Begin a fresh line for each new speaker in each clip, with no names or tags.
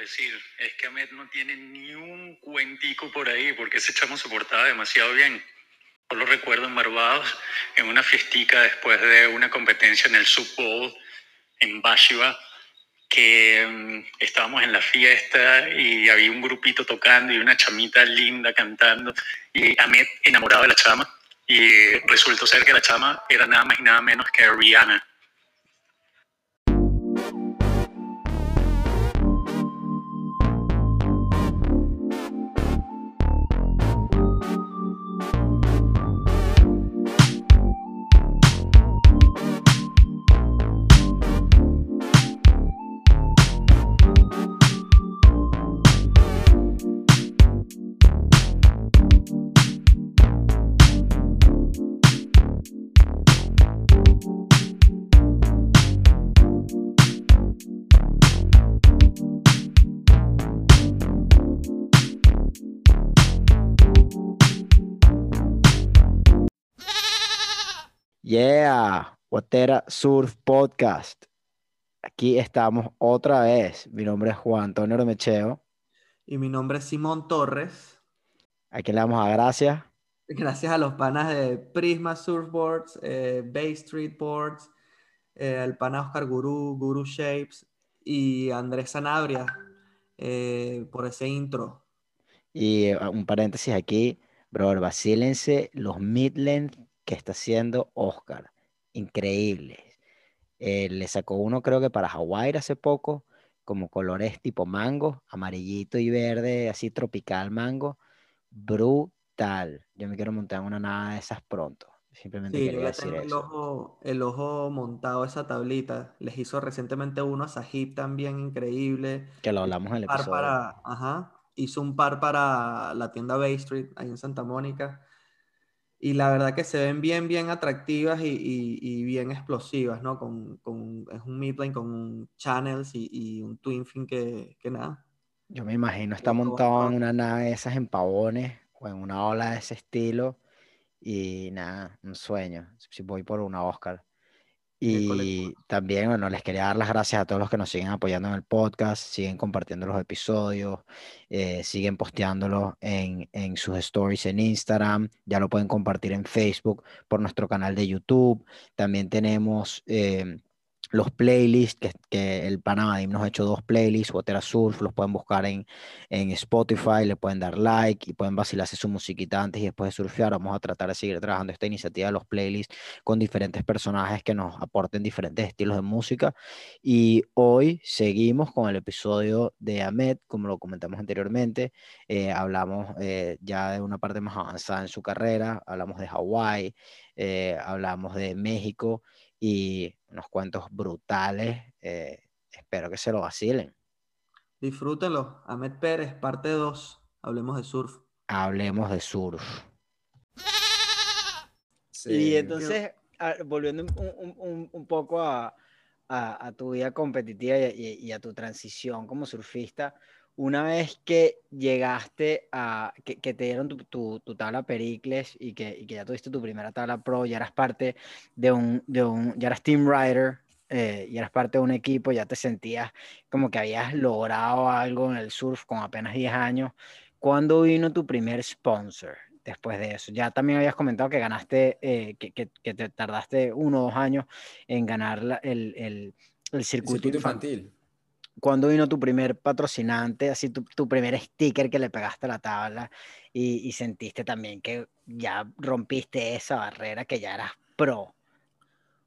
decir es que Ahmed no tiene ni un cuentico por ahí, porque ese chamo se portaba demasiado bien. Yo lo recuerdo en Barbados, en una fiestica después de una competencia en el Super Bowl en Bashiva, que mm, estábamos en la fiesta y había un grupito tocando y una chamita linda cantando y Ahmed enamorado de la chama y resultó ser que la chama era nada más y nada menos que Rihanna.
Yeah, Guatera Surf Podcast. Aquí estamos otra vez. Mi nombre es Juan Antonio Romecheo.
Y mi nombre es Simón Torres.
Aquí le damos a gracias.
Gracias a los panas de Prisma Surfboards, eh, Bay Street Boards, eh, el pana Oscar Guru, Guru Shapes y Andrés Sanabria eh, por ese intro.
Y uh, un paréntesis aquí, brother, vacílense los Midland que está haciendo Oscar. Increíble. Eh, le sacó uno creo que para Hawái hace poco, como colores tipo mango, amarillito y verde, así tropical mango. Brutal. Yo me quiero montar una nada de esas pronto. Simplemente
Sí,
quería decir
tengo el
eso.
ojo, el ojo montado esa tablita. Les hizo recientemente uno a Sahib también increíble.
Que lo hablamos en el
par
episodio.
para, ajá, hizo un par para la tienda Bay Street, ahí en Santa Mónica. Y la verdad que se ven bien, bien atractivas y, y- y bien explosivas, ¿no? Con, con- es un midlane con un channels y, y un twin fin que, que nada.
Yo me imagino está montado en una nave de esas en pavones o en una ola de ese estilo. Y nada, un sueño. Si voy por una Oscar. Y también, bueno, les quería dar las gracias a todos los que nos siguen apoyando en el podcast, siguen compartiendo los episodios, eh, siguen posteándolos en, en sus stories en Instagram, ya lo pueden compartir en Facebook, por nuestro canal de YouTube. También tenemos eh, los playlists, que, el Panamadim nos ha hecho dos playlists, Botera Surf, los pueden buscar en, en Spotify, le pueden dar like y pueden vacilarse su musiquita antes y después de surfear. Vamos a tratar de seguir trabajando esta iniciativa de los playlists con diferentes personajes que nos aporten diferentes estilos de música. Y hoy seguimos con el episodio de Ahmed, como lo comentamos anteriormente. Eh, hablamos eh, ya de una parte más avanzada en su carrera, hablamos de Hawái, eh, hablamos de México y unos cuentos brutales. eh, espero que se lo vacilen.
Disfrútenlo. Ahmed Pérez, parte 2. Hablemos de surf.
Hablemos de surf.
Sí.
Y entonces, a- volviendo un, un- un- poco a, a- a tu vida competitiva y, y- y a tu transición como surfista, una vez que llegaste a, que, que te dieron tu, tu- tu tabla Pericles y que, y que ya tuviste tu primera tabla pro, ya eras parte de un, de un ya eras team rider, eh, y eras parte de un equipo, ya te sentías como que habías logrado algo en el surf con apenas 10 años. ¿Cuándo vino tu primer sponsor? después de eso. Ya también habías comentado que ganaste, eh, que, que- que te tardaste uno o dos años en ganar la- el, el- el
El
circuito,
circuito
infantil.
infantil.
¿Cuándo vino tu primer patrocinante, así tu, tu primer sticker que le pegaste a la tabla y, y sentiste también que ya rompiste esa barrera, que ya eras pro?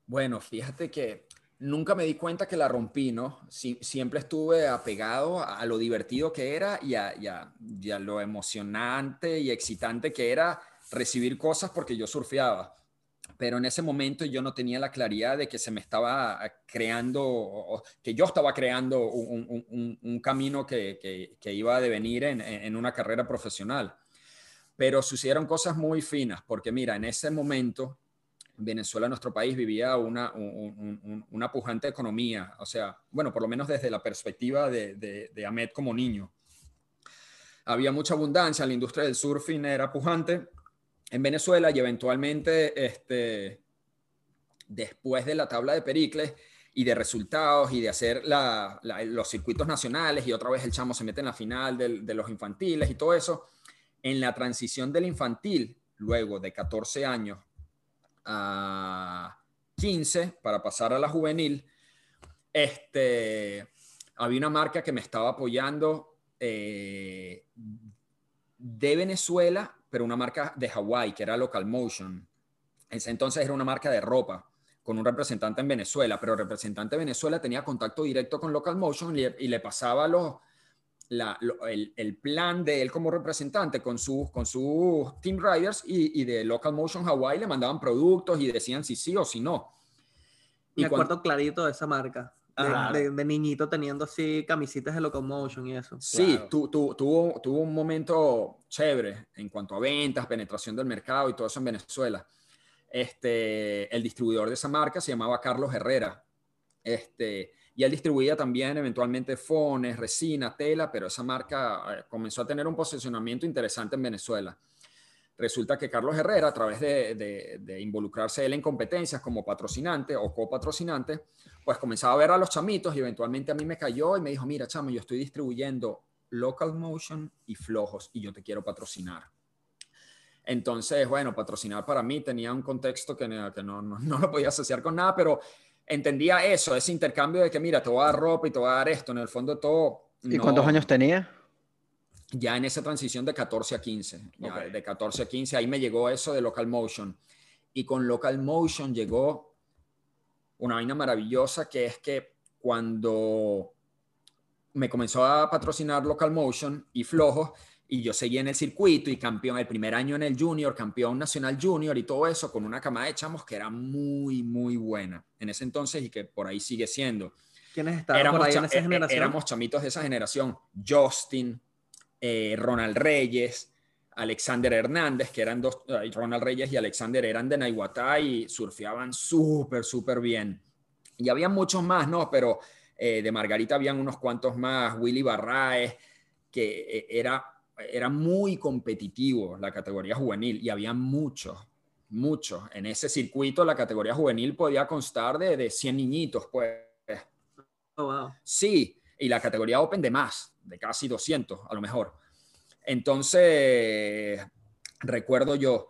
Bueno, fíjate que nunca me di cuenta que la rompí, ¿no? Si- siempre estuve apegado a, lo divertido que era y a, y a- y a lo emocionante y excitante que era recibir cosas porque yo surfeaba. Pero en ese momento yo no tenía la claridad de que se me estaba creando, o- o que yo estaba creando un, un- un- camino que, que- que iba a devenir en, en una carrera profesional. Pero sucedieron cosas muy finas, porque mira, en ese momento Venezuela, nuestro país, vivía una, un- un- un- una pujante economía, o sea, bueno, por lo menos desde la perspectiva de, de, de Ahmed como niño. Había mucha abundancia, la industria del surfing era pujante en Venezuela y eventualmente, este, después de la tabla de Pericles, y de resultados y de hacer los circuitos nacionales y otra vez el chamo se mete en la final de los infantiles y todo eso. En la transición del infantil, luego de 14 años a 15 para pasar a la juvenil, este, había una marca que me estaba apoyando eh, de Venezuela, pero una marca de Hawái, que era Local Motion. entonces era una marca de ropa con un representante en Venezuela, pero el representante de Venezuela tenía contacto directo con Local Motion y, le pasaba los, el, plan de él como representante con sus con sus team riders y, de Local Motion Hawaii le mandaban productos y decían si sí o si no.
Y Me acuerdo clarito de esa marca. De, niñito teniendo así camisitas de Locomotion y eso.
Sí, tuvo, tuvo un momento chévere en cuanto a ventas, penetración del mercado y todo eso en Venezuela. Este, el distribuidor de esa marca se llamaba Carlos Herrera. Este, y él distribuía también eventualmente fones, resina, tela, pero esa marca eh, comenzó a tener un posicionamiento interesante en Venezuela. Resulta que Carlos Herrera, a través de, involucrarse él en competencias como patrocinante o copatrocinante, pues comenzaba a ver a los chamitos y eventualmente a mí me cayó y me dijo, mira, chamo, yo estoy distribuyendo Local Motion y Flojos y yo te quiero patrocinar. Entonces, bueno, patrocinar para mí tenía un contexto que, no, no, lo podía asociar con nada, pero entendía eso, ese intercambio de que, mira, te voy a dar ropa y te voy a dar esto, en el fondo todo...
¿Y cuántos años tenía?
Ya en esa transición de 14 a 15, de 14 a 15, ahí me llegó eso de Local Motion. Y con Local Motion llegó una vaina maravillosa que es que cuando me comenzó a patrocinar Local Motion y Flojo, y yo seguí en el circuito y campeón el primer año en el junior, campeón nacional junior y todo eso con una camada de chamos que era muy, muy buena en ese entonces y que por ahí sigue siendo.
¿Quiénes estaban éramos por ahí en esa eh, eh, generación?
Éramos chamitos de esa generación. Justin, eh, Ronald Reyes, Alexander Hernández, que eran dos, Ronald Reyes y Alexander eran de Naiguatá y surfeaban súper, súper bien. Y había muchos más, ¿no? Pero de Margarita habían unos cuantos más, Willy Barraez, que era era muy competitivo la categoría juvenil y había muchos, muchos. En ese circuito la categoría juvenil podía constar de, de 100 niñitos, pues.
Oh,
sí, y la categoría Open de más, de casi 200 a lo mejor. Entonces, recuerdo yo.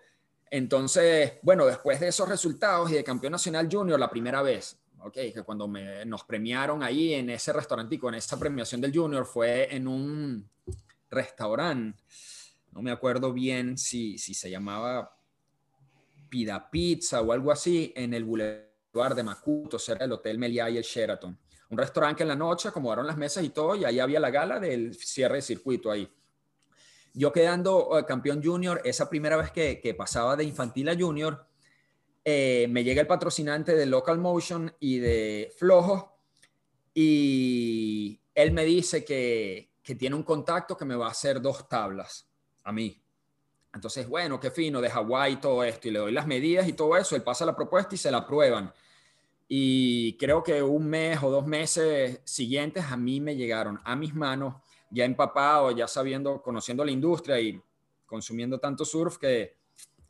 Entonces, bueno, después de esos resultados y de campeón nacional junior, la primera vez, ok, que cuando me, nos premiaron ahí en ese restaurantico, en esa premiación del junior, fue en un, restaurante, no me acuerdo bien si, si se llamaba Pida Pizza o algo así, en el Boulevard de Macuto, cerca del Hotel Meliá y el Sheraton. Un restaurante en la noche acomodaron las mesas y todo, y ahí había la gala del cierre de circuito ahí. Yo quedando eh, campeón junior, esa primera vez que, que pasaba de infantil a junior, eh, me llega el patrocinante de Local Motion y de Flojo, y él me dice que, que tiene un contacto que me va a hacer dos tablas a mí. Entonces, bueno, qué fino, de Hawái todo esto, y le doy las medidas y todo eso, él pasa la propuesta y se la aprueban. Y creo que un mes o dos meses siguientes a mí me llegaron a mis manos, ya empapado, ya sabiendo, conociendo la industria y consumiendo tanto surf que,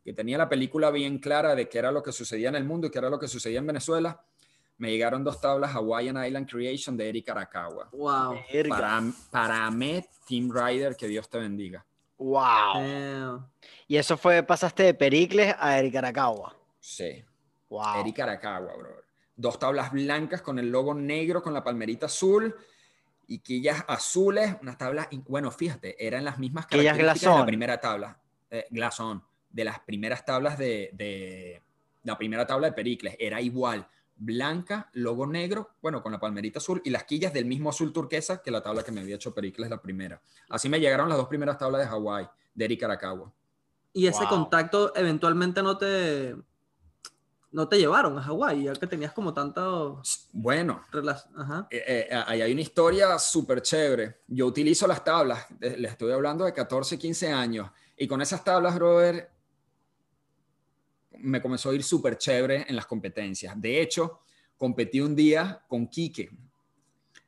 que tenía la película bien clara de qué era lo que sucedía en el mundo y qué era lo que sucedía en Venezuela me llegaron dos tablas Hawaiian Island Creation de Eric Arakawa.
Wow.
Para, para mí, Team Rider, que Dios te bendiga.
Wow. Y eso fue, pasaste de Pericles a Eric Arakawa.
Sí. Wow. Eric Arakawa, bro. Dos tablas blancas con el logo negro con la palmerita azul y quillas azules, unas tablas, bueno, fíjate, eran las mismas
características de
la primera tabla, eh, de las primeras tablas de, de, la primera tabla de Pericles, era igual, blanca, logo negro, bueno, con la palmerita azul y las quillas del mismo azul turquesa que la tabla que me había hecho Pericles la primera. Así me llegaron las dos primeras tablas de Hawái, de Eric Arakawa.
Y ese contacto eventualmente no te no te llevaron a Hawái, ya que tenías como tanto...
Bueno, eh, eh, ahí hay una historia súper chévere. Yo utilizo las tablas, les estoy hablando de 14, 15 años, y con esas tablas, brother, me comenzó a ir súper chévere en las competencias. De hecho, competí un día con Quique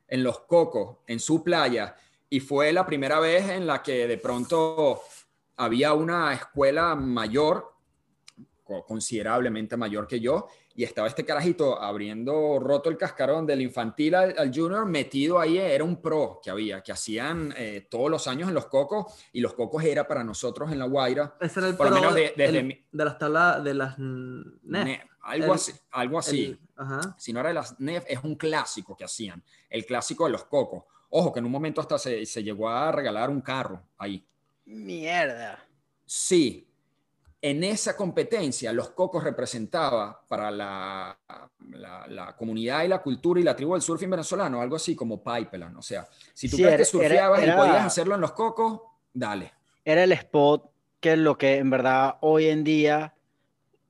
en Los Cocos, en su playa, y fue la primera vez en la que de pronto había una escuela mayor, considerablemente mayor que yo, y estaba este carajito abriendo roto el cascarón del infantil al, junior, metido ahí, era un pro que había, que hacían eh, todos los años en los cocos, y los cocos era para nosotros en La Guaira.
Ese era el
por
pro
lo menos de,
de,
desde
el-
mi-
de las tablas, de las NEF.
Ne- algo
el-
así, algo así.
El- ajá.
si no era de las NEF, es un clásico que hacían, el clásico de los cocos. Ojo, que en un momento hasta se, se llegó a regalar un carro ahí.
Mierda.
Sí, en esa competencia los cocos representaba para la, la- la comunidad y la cultura y la tribu del surfing venezolano algo así como pipeline. O sea, si tú
Sí,
crees
era-
que surfeabas
era-
y podías hacerlo en los cocos, dale.
Era el spot que lo que en verdad hoy en día,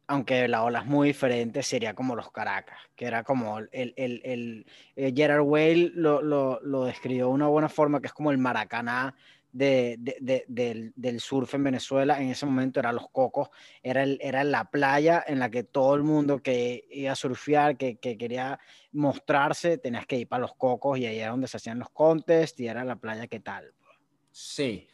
aunque la ola es muy diferente, sería como los Caracas, que era como el, el, el, el- eh, Gerard Way lo, lo, lo describió de una buena forma, que es como el Maracaná de, de- de- del, surf en Venezuela. En ese momento era los cocos, era, era la playa en la que todo el mundo que iba a surfear, que, que quería mostrarse, tenías que ir para los cocos y ahí era donde se hacían los contests y era la playa que tal.
Sí.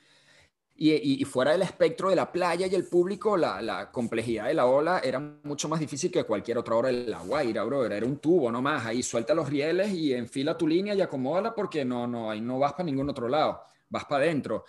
Y, y- fuera del espectro de la playa y el público, la, la complejidad de la ola era mucho más difícil que cualquier otra hora de la Guaira, bro. Era un tubo nomás. Ahí suelta los rieles y enfila tu línea y acomódala porque no, no, ahí no vas para ningún otro lado. Vas para adentro.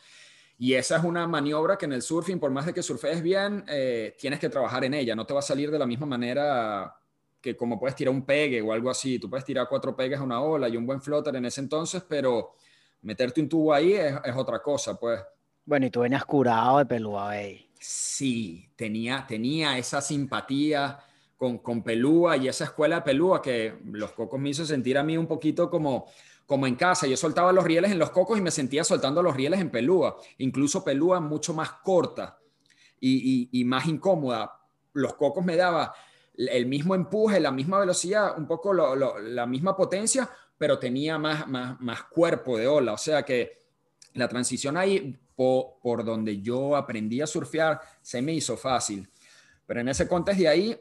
Y esa es una maniobra que en el surfing, por más de que surfees bien, eh, tienes que trabajar en ella. No te va a salir de la misma manera que como puedes tirar un pegue o algo así. Tú puedes tirar cuatro pegues a una ola y un buen floater en ese entonces, pero meterte un tubo ahí es, es otra cosa, pues.
Bueno, y tú venías curado de Pelúa Bay.
Sí, tenía, tenía esa simpatía con, con Pelúa y esa escuela de Pelúa que los cocos me hizo sentir a mí un poquito como, como en casa. Yo soltaba los rieles en los cocos y me sentía soltando los rieles en Pelúa. Incluso Pelúa mucho más corta y, y- más incómoda. Los cocos me daba el mismo empuje, la misma velocidad, un poco la misma potencia, pero tenía más, más, más cuerpo de ola. O sea que la transición ahí po- por donde yo aprendí a surfear se me hizo fácil. Pero en ese contexto de ahí,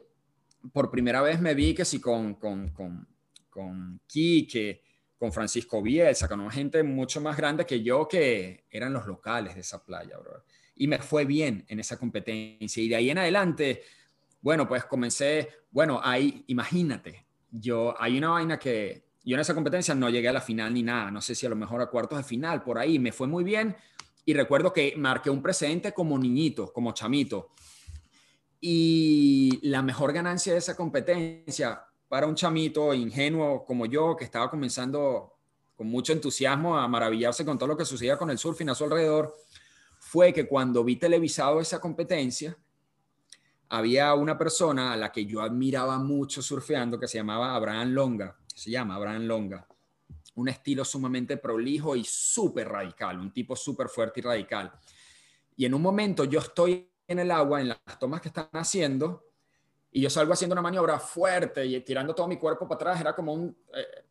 por primera vez me vi que sí con, con, con, con Quique, con Francisco Bielsa, con gente mucho más grande que yo que eran los locales de esa playa, bro. Y me fue bien en esa competencia. Y de ahí en adelante, bueno, pues comencé, bueno, ahí, imagínate, yo, hay una vaina que yo en esa competencia no llegué a la final ni nada, no sé si a lo mejor a cuartos de final, por ahí, me fue muy bien y recuerdo que marqué un precedente como niñito, como chamito. Y la mejor ganancia de esa competencia para un chamito ingenuo como yo, que estaba comenzando con mucho entusiasmo a maravillarse con todo lo que sucedía con el surfing a su alrededor, fue que cuando vi televisado esa competencia, había una persona a la que yo admiraba mucho surfeando que se llamaba Abraham Longa, se llama Abraham Longa, un estilo sumamente prolijo y súper radical, un tipo súper fuerte y radical. Y en un momento yo estoy en el agua, en las tomas que están haciendo, y yo salgo haciendo una maniobra fuerte y tirando todo mi cuerpo para atrás, era como un... eh,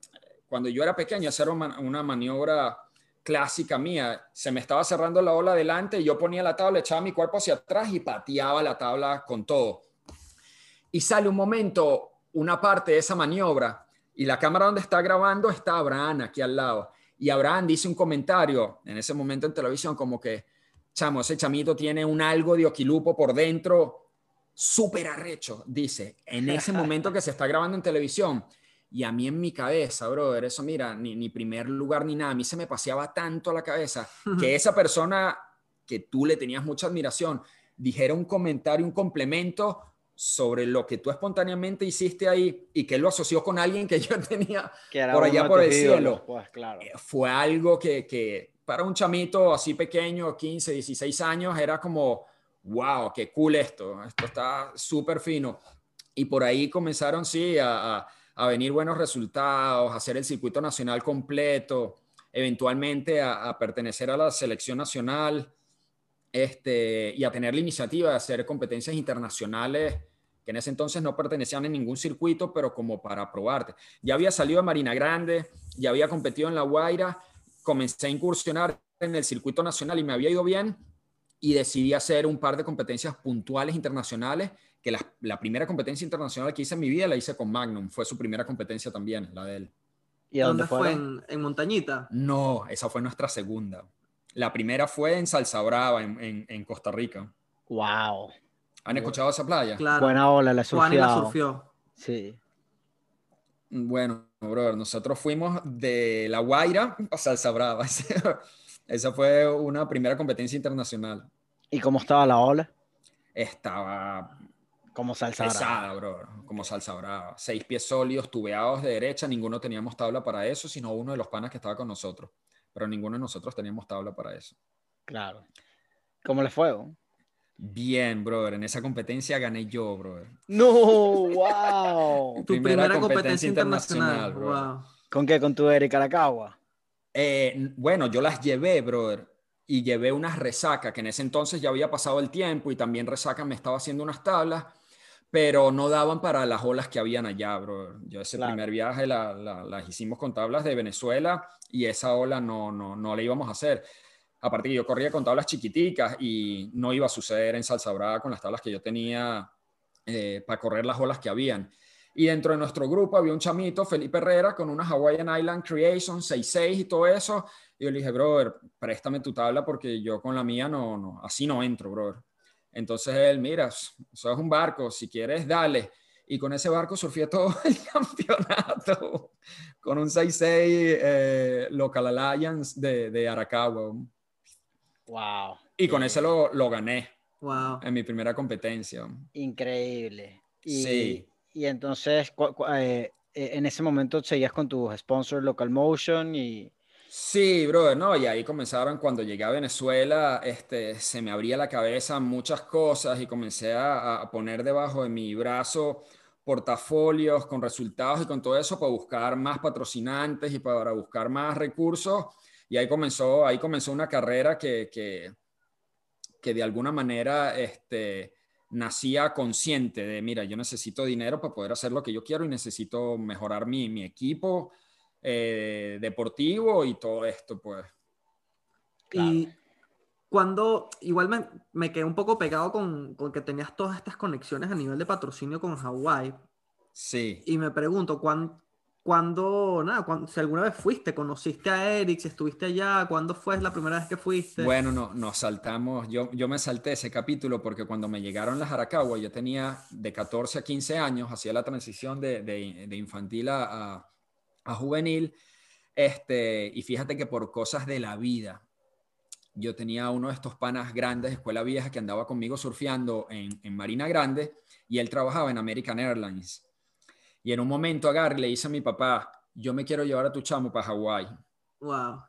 cuando yo era pequeño, hacer una, una maniobra clásica mía, se me estaba cerrando la ola adelante y yo ponía la tabla, echaba mi cuerpo hacia atrás y pateaba la tabla con todo. Y sale un momento, una parte de esa maniobra, y la cámara donde está grabando está Abraham aquí al lado. Y Abraham dice un comentario en ese momento en televisión como que, chamo, ese chamito tiene un algo de oquilupo por dentro, súper arrecho, dice, en ese momento que se está grabando en televisión. Y a mí en mi cabeza, brother, eso mira, ni, ni primer lugar ni nada, a mí se me paseaba tanto a la cabeza que esa persona que tú le tenías mucha admiración dijera un comentario, un complemento sobre lo que tú espontáneamente hiciste ahí y que lo asoció con alguien que yo tenía Por allá por el
ídolos,
cielo.
Pues claro.
eh, fue algo que, que para un chamito así pequeño, 15, 16 años, era como, wow, qué cool esto, esto está súper fino. Y por ahí comenzaron, sí, a, venir buenos resultados, a hacer el circuito nacional completo, eventualmente a, a pertenecer a la selección nacional este, y a tener la iniciativa de hacer competencias internacionales que en ese entonces no pertenecían a ningún circuito, pero como para probarte. Ya había salido de Marina Grande, ya había competido en La Guaira, comencé a incursionar en el circuito nacional y me había ido bien y decidí hacer un par de competencias puntuales internacionales, que la, la primera competencia internacional que hice en mi vida la hice con Magnum, fue su primera competencia también, la de él.
¿Y a dónde
¿Dónde fue? En, en Montañita.
No, esa fue nuestra segunda. La primera fue en Salsa Brava, en, en- en Costa Rica.
Wow.
¿Han escuchado esa playa?
Claro.
Buena ola, la
Juan la surfió.
Sí.
Bueno, brother, nosotros fuimos de La Guaira a Salsa Brava. Esa fue una primera competencia internacional.
¿Y cómo estaba la ola?
Estaba
Como salsa brava.
pesada, brother, como salsa brava. Seis pies sólidos, tubeados de derecha, ninguno teníamos tabla para eso, sino uno de los panas que estaba con nosotros. Pero ninguno de nosotros teníamos tabla para eso.
Claro. ¿Cómo le fue? bro?
Bien, brother, en esa competencia gané yo, brother.
No, wow.
Tu
Primera
primera, competencia,
competencia
internacional.
internacional, bro.
Wow.
¿Con qué? ¿Con tu Erika Aracagua?
Eh, bueno, yo las llevé, brother, y llevé unas resacas, que en ese entonces ya había pasado el tiempo y también resaca me estaba haciendo unas tablas, pero no daban para las olas que habían allá, brother. Yo ese
Claro.
primer viaje la- la- las hicimos con tablas de Venezuela y esa ola no, no, no la íbamos a hacer. Aparte que yo corría con tablas chiquiticas y no iba a suceder en Salsa Brava con las tablas que yo tenía eh, para correr las olas que habían. Y dentro de nuestro grupo había un chamito, Felipe Herrera, con una Hawaiian Island Creation 6.6 y todo eso. Y yo le dije, brother, préstame tu tabla porque yo con la mía no, no, así no entro, brother. Entonces él, mira, eso es un barco, si quieres, dale. Y con ese barco surfé todo el campeonato con un 6.6 eh, Local Alliance de, de Aracagua.
Wow.
Y con ese lo, lo gané
Wow.
en mi primera competencia.
Increíble. Y,
Sí.
Y entonces, eh, eh, en ese momento seguías con tus sponsors Local Motion y...
Sí, brother, no, y ahí comenzaron cuando llegué a Venezuela, este, se me abría la cabeza muchas cosas y comencé a, a poner debajo de mi brazo portafolios con resultados y con todo eso para buscar más patrocinantes y para buscar más recursos. Y ahí comenzó, ahí comenzó una carrera que, que, que de alguna manera este, nacía consciente de, mira, yo necesito dinero para poder hacer lo que yo quiero y necesito mejorar mi, mi equipo eh, deportivo y todo esto, pues.
Y cuando, igual me, me quedé un poco pegado con, con que tenías todas estas conexiones a nivel de patrocinio con Hawái.
Sí.
Y me pregunto, ¿cuán- ¿cuándo, nada, cuán- si alguna vez fuiste, conociste a Eric, si estuviste allá, cuándo fue la primera vez que fuiste?
Bueno, no, nos saltamos, yo, yo me salté ese capítulo porque cuando me llegaron las Aracagua, yo tenía de 14 a 15 años, hacía la transición de, de- de infantil a, a- a juvenil, este, y fíjate que por cosas de la vida, yo tenía uno de estos panas grandes de escuela vieja que andaba conmigo surfeando en, en Marina Grande y él trabajaba en American Airlines. Y en un momento agarré le dice a mi papá, yo me quiero llevar a tu chamo para Hawái.
Wow.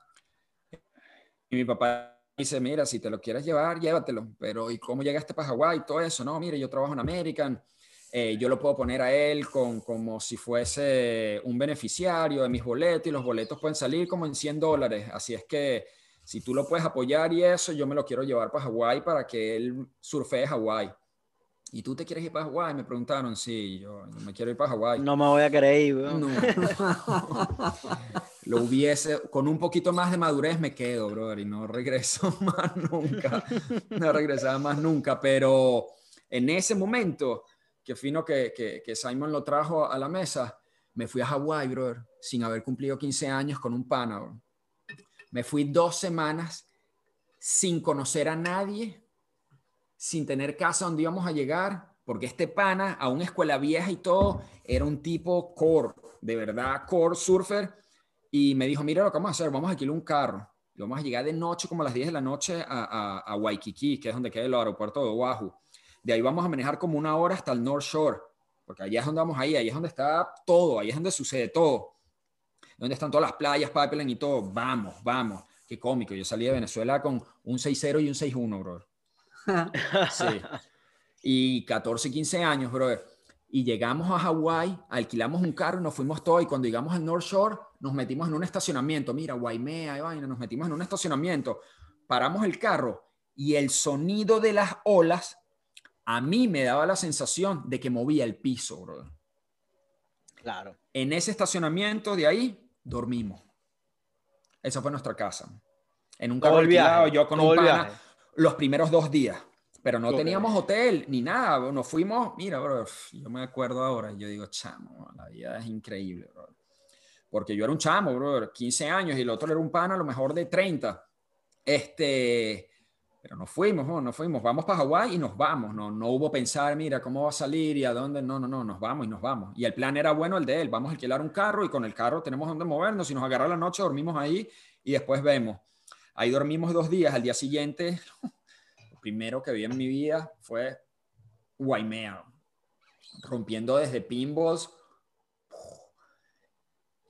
Y mi papá dice, mira, si te lo quieres llevar, llévatelo. Pero ¿y cómo llegaste para Hawái? Todo eso, no, mire, yo trabajo en American. eh, yo lo puedo poner a él con, como si fuese un beneficiario de mis boletos y los boletos pueden salir como en 100 dólares. Así es que si tú lo puedes apoyar y eso, yo me lo quiero llevar para Hawái para que él surfee Hawái. ¿Y tú te quieres ir para Hawái? Me preguntaron, sí, yo, yo me quiero ir para Hawái.
No me voy a querer ir, weón.
No. Lo hubiese, con un poquito más de madurez me quedo, brother, y no regreso más nunca. No regresaba más nunca, pero en ese momento, que fino que, que, que Simon lo trajo a la mesa, me fui a Hawái, brother, sin haber cumplido 15 años con un pana, bro. Me fui dos semanas sin conocer a nadie, sin tener casa donde íbamos a llegar, porque este pana, a una escuela vieja y todo, era un tipo core, de verdad, core surfer, y me dijo, mira lo que vamos a hacer, vamos a alquilar un carro, y vamos a llegar de noche, como a las 10 de la noche, a, a, Waikiki, que es donde queda el aeropuerto de Oahu. De ahí vamos a manejar como una hora hasta el North Shore, porque allá es donde vamos ahí, ahí es donde está todo, ahí es donde sucede todo. Donde están todas las playas, Pipeline y todo. Vamos, vamos. Qué cómico. Yo salí de Venezuela con un 6-0 y un 6-1, bro. Sí. Y 14, 15 años, brother. Y llegamos a Hawái, alquilamos un carro y nos fuimos todos. Y cuando llegamos al North Shore, nos metimos en un estacionamiento. Mira, Waimea y vaina, nos metimos en un estacionamiento. Paramos el carro y el sonido de las olas a mí me daba la sensación de que movía el piso, brother.
Claro.
En ese estacionamiento de ahí, dormimos. Esa fue nuestra casa. En un carro
Todo
alquilado, yo con un pana,
viaje.
Los primeros dos días. Pero no teníamos hotel ni nada. Nos fuimos, mira, bro, yo me acuerdo ahora, yo digo, chamo, la vida es increíble, bro. Porque yo era un chamo, bro, 15 años y el otro era un pana a lo mejor de 30. Este, Pero nos fuimos, no, nos fuimos, vamos para Hawái y nos vamos, no, no hubo pensar, mira, cómo va a salir y a dónde, no, no, no, nos vamos y nos vamos. Y el plan era bueno el de él, vamos a alquilar un carro y con el carro tenemos dónde movernos, si nos agarra la noche dormimos ahí y después vemos. Ahí dormimos dos días, al día siguiente, lo primero que vi en mi vida fue Waimea, rompiendo desde pinballs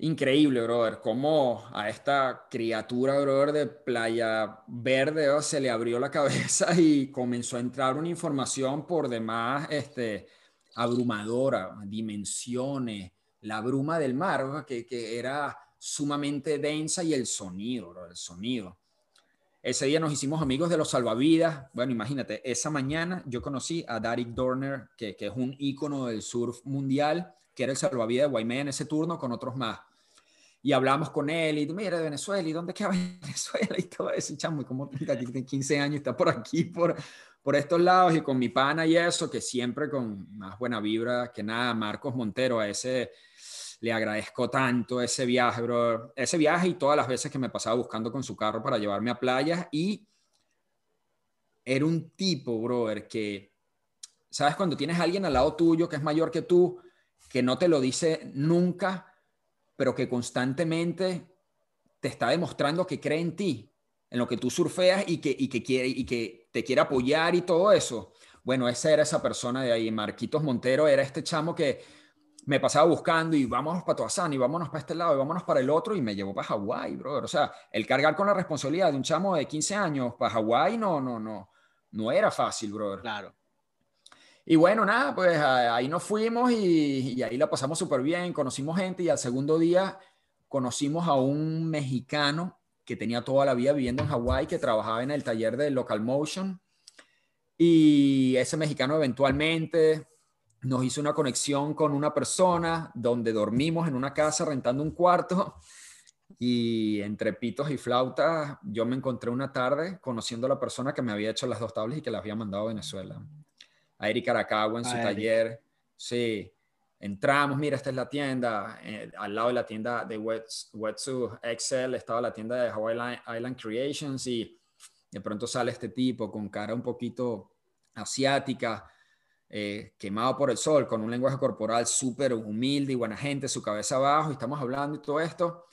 Increíble, brother, cómo a esta criatura, brother, de Playa Verde oh, se le abrió la cabeza y comenzó a entrar una información por demás este, abrumadora, dimensiones, la bruma del mar, que, que, era sumamente densa y el sonido, bro, el sonido. Ese día nos hicimos amigos de los salvavidas. Bueno, imagínate, esa mañana yo conocí a Derek Dorner, que, que es un ícono del surf mundial, que era el salvavidas de Waimea en ese turno con otros más. Y hablamos con él y mira de Venezuela y dónde queda Venezuela y todo eso, chamo, y como tiene 15 años, está por aquí, por, por estos lados y con mi pana y eso, que siempre con más buena vibra que nada, Marcos Montero, a ese le agradezco tanto ese viaje, bro, ese viaje y todas las veces que me pasaba buscando con su carro para llevarme a playas y era un tipo, brother, que, ¿sabes? Cuando tienes a alguien al lado tuyo que es mayor que tú, que no te lo dice nunca, pero que constantemente te está demostrando que cree en ti, en lo que tú surfeas y que, y que, quiere, y que te quiere apoyar y todo eso. Bueno, esa era esa persona de ahí. Marquitos Montero era este chamo que me pasaba buscando y vámonos para Toazán y vámonos para este lado y vámonos para el otro y me llevó para Hawái, brother. O sea, el cargar con la responsabilidad de un chamo de 15 años para Hawái no, no, no, no era fácil, brother.
Claro.
Y bueno, nada, pues ahí nos fuimos y, ahí la pasamos súper bien, conocimos gente y al segundo día conocimos a un mexicano que tenía toda la vida viviendo en Hawái, que trabajaba en el taller de Local Motion. Y ese mexicano eventualmente nos hizo una conexión con una persona donde dormimos en una casa rentando un cuarto y entre pitos y flautas yo me encontré una tarde conociendo a la persona que me había hecho las dos tablas y que las había mandado a Venezuela a Eric Aracagua en su taller. Sí, entramos, mira, esta es la tienda, eh, al lado de la tienda de Wetsu Excel estaba la tienda de Hawaii Island Creations y de pronto sale este tipo con cara un poquito asiática, eh, quemado por el sol, con un lenguaje corporal súper humilde y buena gente, su cabeza abajo, y estamos hablando y todo esto,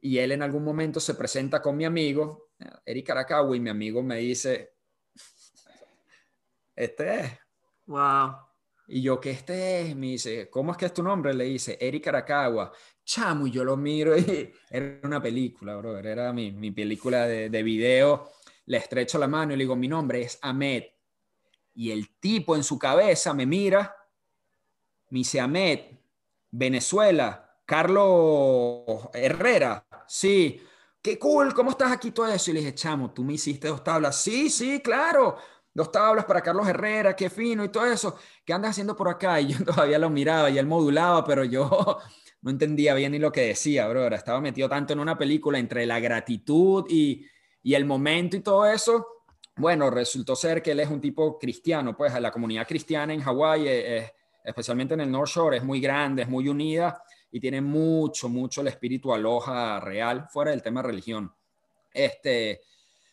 y él en algún momento se presenta con mi amigo, Eric Aracagua, y mi amigo me dice, este es,
Wow.
Y yo, ¿qué este es? Me dice, ¿cómo es que es tu nombre? Le dice, Eric Aracagua. Chamo, y yo lo miro y era una película, bro. Era mi, mi película de, de, video. Le estrecho la mano y le digo, mi nombre es Ahmed. Y el tipo en su cabeza me mira, me dice, Ahmed, Venezuela, Carlos Herrera. Sí, qué cool, ¿cómo estás aquí todo eso? Y le dije, chamo, tú me hiciste dos tablas. Sí, sí, claro dos tablas para Carlos Herrera, qué fino y todo eso. ¿Qué andas haciendo por acá? Y yo todavía lo miraba y él modulaba, pero yo no entendía bien ni lo que decía, bro. Estaba metido tanto en una película entre la gratitud y, y el momento y todo eso. Bueno, resultó ser que él es un tipo cristiano, pues la comunidad cristiana en Hawái, especialmente en el North Shore, es muy grande, es muy unida y tiene mucho, mucho el espíritu aloja real, fuera del tema religión. Este,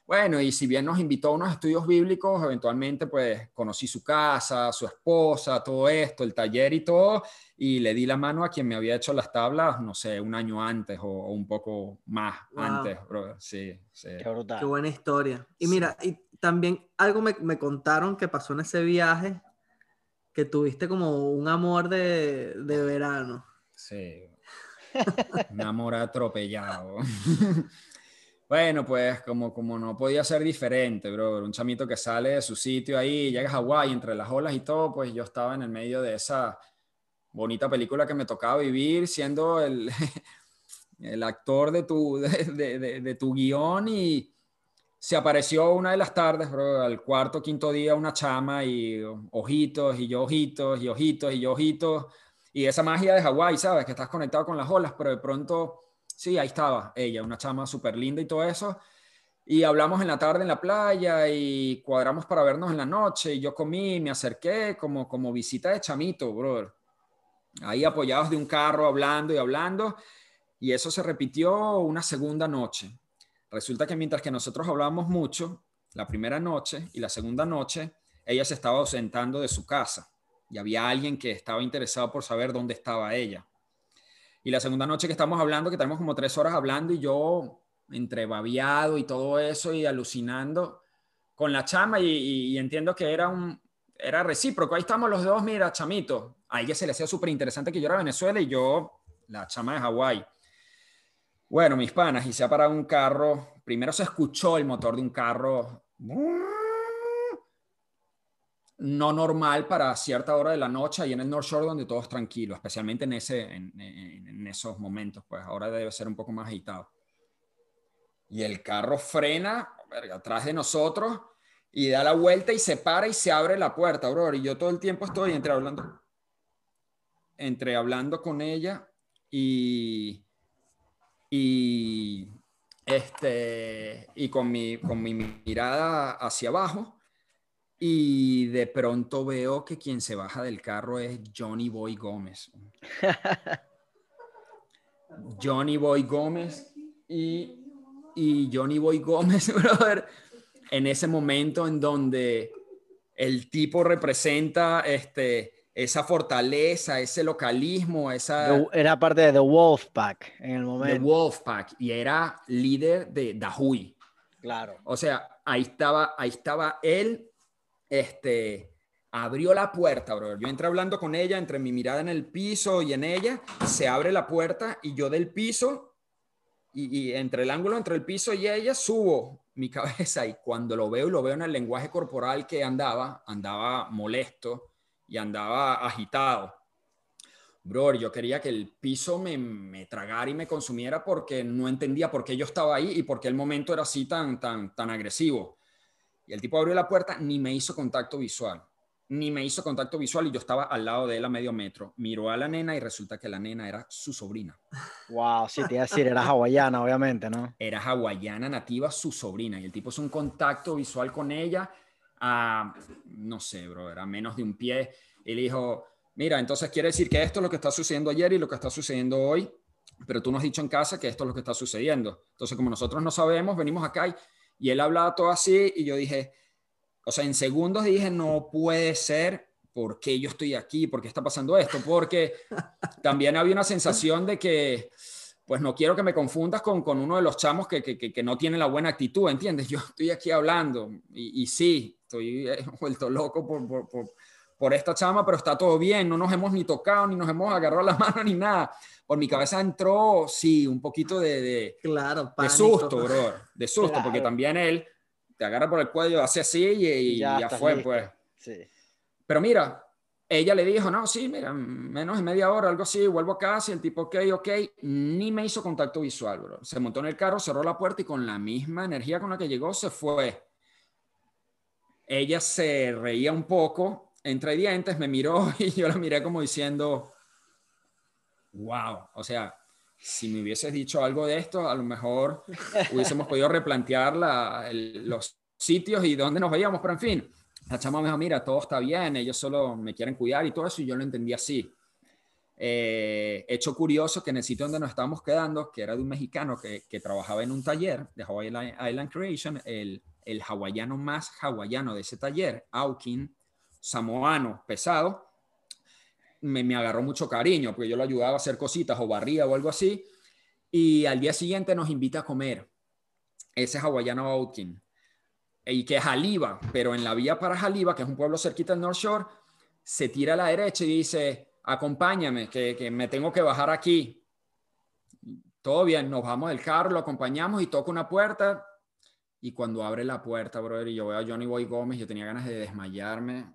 bueno, y si bien nos invitó a unos estudios bíblicos, eventualmente pues conocí su casa, su esposa, todo esto, el taller y todo, y le di la mano a quien me había hecho las tablas, no sé, un año antes o, un poco más antes, bro. Sí, sí.
Qué, brutal. Qué buena historia. Y mira, y también algo me, me, contaron que pasó en ese viaje, que tuviste como un amor de, de verano.
Sí. un amor atropellado. Bueno, pues como, como no podía ser diferente, bro, un chamito que sale de su sitio ahí, llega a Hawái entre las olas y todo, pues yo estaba en el medio de esa bonita película que me tocaba vivir, siendo el, el actor de tu, de, de, de, tu guion y se apareció una de las tardes, bro, al cuarto, quinto día, una chama y ojitos y yo ojitos y ojitos y yo ojitos y esa magia de Hawái, ¿sabes? Que estás conectado con las olas, pero de pronto Sí, ahí estaba ella, una chama súper linda y todo eso. Y hablamos en la tarde en la playa y cuadramos para vernos en la noche. Y yo comí, me acerqué como, como visita de chamito, brother. Ahí apoyados de un carro, hablando y hablando. Y eso se repitió una segunda noche. Resulta que mientras que nosotros hablábamos mucho, la primera noche y la segunda noche ella se estaba ausentando de su casa y había alguien que estaba interesado por saber dónde estaba ella. Y la segunda noche que estamos hablando, que tenemos como tres horas hablando y yo entre babiado y todo eso y alucinando con la chama y, entiendo que era un era recíproco. Ahí estamos los dos, mira, chamito. A ella se le hacía súper interesante que yo era Venezuela y yo la chama de Hawái. Bueno, mis panas, y se ha parado un carro. Primero se escuchó el motor de un carro no normal para cierta hora de la noche y en el North Shore donde todo es tranquilo, especialmente en, ese, en, esos momentos, pues ahora debe ser un poco más agitado. Y el carro frena atrás de nosotros y da la vuelta y se para y se abre la puerta, bro. Y yo todo el tiempo estoy entre hablando, entre hablando con ella y, y, este, y con, mi, con mi mirada hacia abajo y de pronto veo que quien se baja del carro es Johnny Boy Gómez. Johnny Boy Gómez y, y Johnny Boy Gómez, brother, en ese momento en donde el tipo representa este, esa fortaleza, ese localismo, esa...
Era parte de The Wolfpack en el momento.
The Wolfpack y era líder de Dahui.
Claro.
O sea, ahí estaba, ahí estaba él este, abrió la puerta, bro. Yo entré hablando con ella, entre mi mirada en el piso y en ella, se abre la puerta y yo del piso, y, entre el ángulo entre el piso y ella, subo mi cabeza y cuando lo veo y lo veo en el lenguaje corporal que andaba, andaba molesto y andaba agitado. Bro, yo quería que el piso me, me, tragara y me consumiera porque no entendía por qué yo estaba ahí y por qué el momento era así tan, tan, tan agresivo. Y el tipo abrió la puerta, ni me hizo contacto visual, ni me hizo contacto visual y yo estaba al lado de él a medio metro. Miró a la nena y resulta que la nena era su sobrina.
Wow, sí, te iba a decir, era hawaiana, obviamente, ¿no?
Era hawaiana nativa, su sobrina. Y el tipo hizo un contacto visual con ella a, no sé, bro, era menos de un pie. Y le dijo, mira, entonces quiere decir que esto es lo que está sucediendo ayer y lo que está sucediendo hoy, pero tú nos has dicho en casa que esto es lo que está sucediendo. Entonces, como nosotros no sabemos, venimos acá y y él hablaba todo así y yo dije, o sea, en segundos dije, no puede ser, ¿por qué yo estoy aquí? ¿Por qué está pasando esto? Porque también había una sensación de que, pues no quiero que me confundas con, con uno de los chamos que, que, que, no tiene la buena actitud, ¿entiendes? Yo estoy aquí hablando y, y sí, estoy eh, vuelto loco por, por, por, por, esta chama, pero está todo bien, no nos hemos ni tocado, ni nos hemos agarrado la mano, ni nada por mi cabeza entró, sí, un poquito de, de,
claro,
de susto, bro, de susto, porque también él te agarra por el cuello, hace así y, ya, fue, pues. Sí. Pero mira, ella le dijo, no, sí, mira, menos de media hora, algo así, vuelvo a casa y el tipo, ok, ok, ni me hizo contacto visual, bro. Se montó en el carro, cerró la puerta y con la misma energía con la que llegó se fue. Ella se reía un poco, entre dientes, me miró y yo la miré como diciendo, wow, o sea, si me hubieses dicho algo de esto, a lo mejor hubiésemos podido replantear los sitios y dónde nos veíamos, pero en fin, la chama me dijo, mira, todo está bien, ellos solo me quieren cuidar y todo eso, y yo lo entendí así. Eh, hecho curioso que en el sitio donde nos estábamos quedando, que era de un mexicano que, trabajaba en un taller de Hawaii Island Creation, el, el hawaiano más hawaiano de ese taller, Aukin, samoano, pesado, me, agarró mucho cariño, porque yo lo ayudaba a hacer cositas o barría o algo así. Y al día siguiente nos invita a comer ese hawaiano Outkin. Y que es Jaliba, pero en la vía para Jaliba, que es un pueblo cerquita del North Shore, se tira a la derecha y dice, acompáñame, que, que me tengo que bajar aquí. Todo bien, nos vamos del carro, lo acompañamos y toca una puerta. Y cuando abre la puerta, brother, y yo veo a Johnny Boy Gómez, yo tenía ganas de desmayarme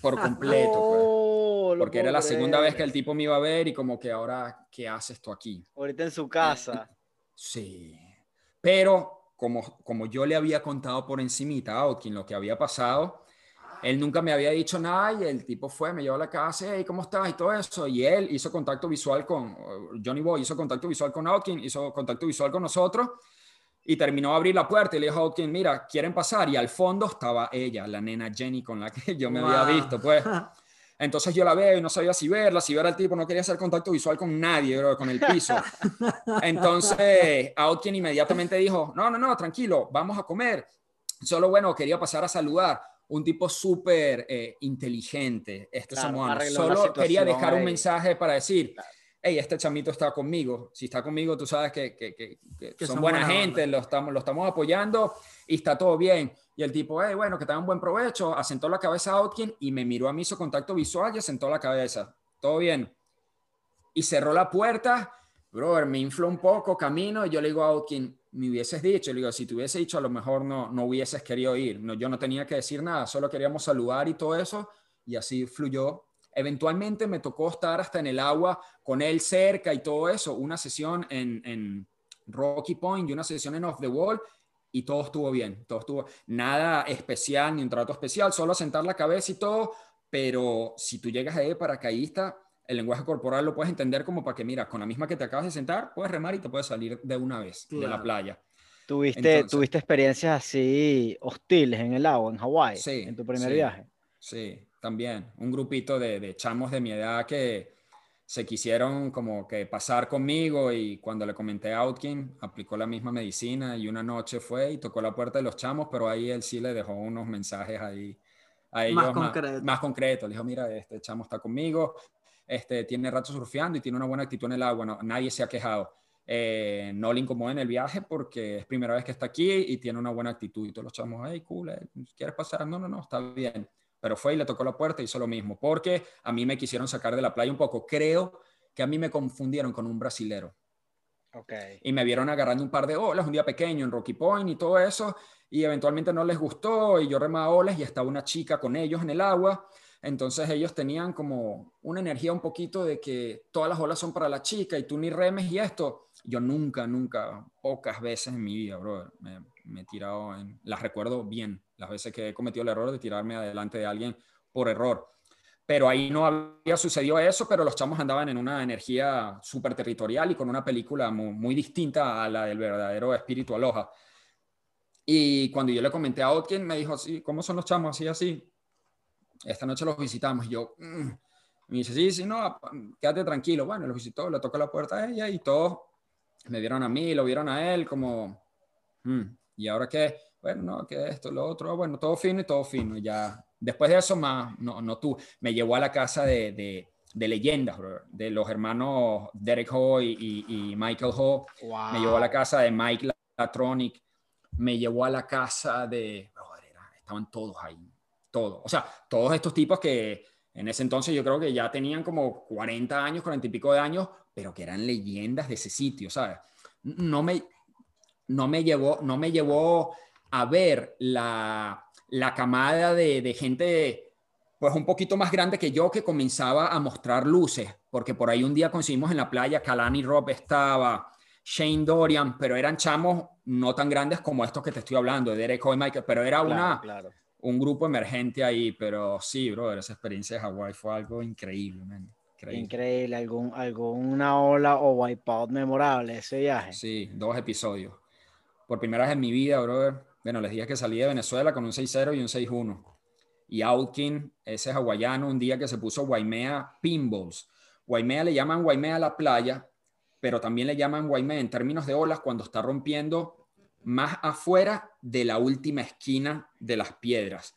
por completo. Pues. porque era la segunda vez que el tipo me iba a ver y como que ahora, ¿qué hace esto aquí?
Ahorita en su casa.
Sí. Pero como, como yo le había contado por encimita a Otkin lo que había pasado, él nunca me había dicho nada y el tipo fue, me llevó a la casa, hey, ¿cómo estás? Y todo eso. Y él hizo contacto visual con, Johnny Boy hizo contacto visual con Otkin, hizo contacto visual con nosotros y terminó a abrir la puerta y le dijo a Hawkins, mira, ¿quieren pasar? Y al fondo estaba ella, la nena Jenny con la que yo me había visto, pues. Entonces yo la veo y no sabía si verla, si ver al tipo, no quería hacer contacto visual con nadie, bro, con el piso. Entonces Outkin inmediatamente dijo, no, no, no, tranquilo, vamos a comer. Solo, bueno, quería pasar a saludar. Un tipo súper eh, inteligente, este
Claro, la
Solo quería dejar un
ahí.
mensaje para decir, hey, este chamito está conmigo. Si está conmigo, tú sabes que, que- que- que
Que
son,
son
buena
buena
gente,
onda.
lo estamos, lo estamos apoyando y está todo bien. Y el tipo, hey, bueno, que tengan buen provecho, asentó la cabeza a Outkin y me miró a mí, hizo contacto visual y asentó la cabeza. Todo bien. Y cerró la puerta. Brother, me infló un poco, camino, y yo le digo a Outkin, me hubieses dicho, le digo, si te hubiese dicho, a lo mejor no, no hubieses querido ir. No, yo no tenía que decir nada, solo queríamos saludar y todo eso, y así fluyó. Eventualmente me tocó estar hasta en el agua con él cerca y todo eso, una sesión en, en Rocky Point y una sesión en Off the Wall, y todo estuvo bien, todo estuvo, nada especial, ni un trato especial, solo sentar la cabeza y todo, pero si tú llegas ahí de paracaidista, el lenguaje corporal lo puedes entender como para que, mira, con la misma que te acabas de sentar, puedes remar y te puedes salir de una vez de la playa.
¿Tuviste,
Entonces-
¿Tuviste experiencias así hostiles en el agua, en Hawái,
Sí,
en tu primer
sí.
viaje?
Sí, también. Un grupito de, de chamos de mi edad que se quisieron como que pasar conmigo y cuando le comenté a Outkin, aplicó la misma medicina y una noche fue y tocó la puerta de los chamos, pero ahí él sí le dejó unos mensajes ahí a ellos
Más concretos.
Le dijo, mira, este chamo está conmigo, este, tiene rato surfeando y tiene una buena actitud en el agua, no, nadie se ha quejado. Eh, no le incomoda en el viaje porque es primera vez que está aquí y tiene una buena actitud. Y todos los chamos, hey, cool, eh, ¿quieres pasar? No, no, no, está bien. Pero fue y le tocó la puerta y hizo lo mismo, porque a mí me quisieron sacar de la playa un poco. Creo que a mí me confundieron con un brasilero y me vieron agarrando un par de olas un día pequeño en Rocky Point y todo eso, y eventualmente no les gustó y yo remaba olas y estaba una chica con ellos en el agua, entonces ellos tenían como una energía un poquito de que todas las olas son para la chica y tú ni remes y esto. Yo nunca, nunca, pocas veces en mi vida, bro, me, me he tirado en, las recuerdo bien, las veces que he cometido el error de tirarme adelante de alguien por error. Pero ahí no había sucedido eso, pero los chamos andaban en una energía súper territorial y con una película muy, muy distinta a la del verdadero espíritu aloha. Y cuando yo le comenté a Otkin, me dijo, sí, ¿cómo son los chamos? Así, así. Esta noche los visitamos. Y yo, "Mm". me dice, sí, sí, no, quédate tranquilo. Bueno, los visitó, le tocó la puerta a ella y todos me vieron a mí, lo vieron a él como, "Mm, ¿y ahora qué? Bueno, no, que esto, lo otro, bueno, todo fino y todo fino. Ya, después de eso, más, no, no tú, me llevó a la casa de, de, de leyendas, bro, de los hermanos Derek Ho y, y- y Michael Ho. Me llevó a la casa de Mike Latronic, me llevó a la casa de, brother, estaban todos ahí, todos. O sea, todos estos tipos que en ese entonces yo creo que ya tenían como 40 años, 40 y pico de años, pero que eran leyendas de ese sitio, ¿sabes? No me, no me llevó, no me llevó a ver la, la camada de, de gente pues un poquito más grande que yo que comenzaba a mostrar luces, porque por ahí un día conseguimos en la playa, Kalani Rob estaba, Shane Dorian, pero eran chamos no tan grandes como estos que te estoy hablando, de Derek Hoy, Michael, pero era una,
Claro.
un grupo emergente ahí, pero sí, bro, esa experiencia de Hawái fue algo increíble, man. Increíble.
Increíble, algún, alguna ola o wipeout memorable ese viaje.
Sí, dos episodios. Por primera vez en mi vida, brother. Bueno, les dije que salí de Venezuela con un 6-0 y un 6-1. Y Outkin, ese hawaiano, un día que se puso Waimea Pinballs. Waimea le llaman Waimea a la playa, pero también le llaman Waimea en términos de olas cuando está rompiendo más afuera de la última esquina de las piedras.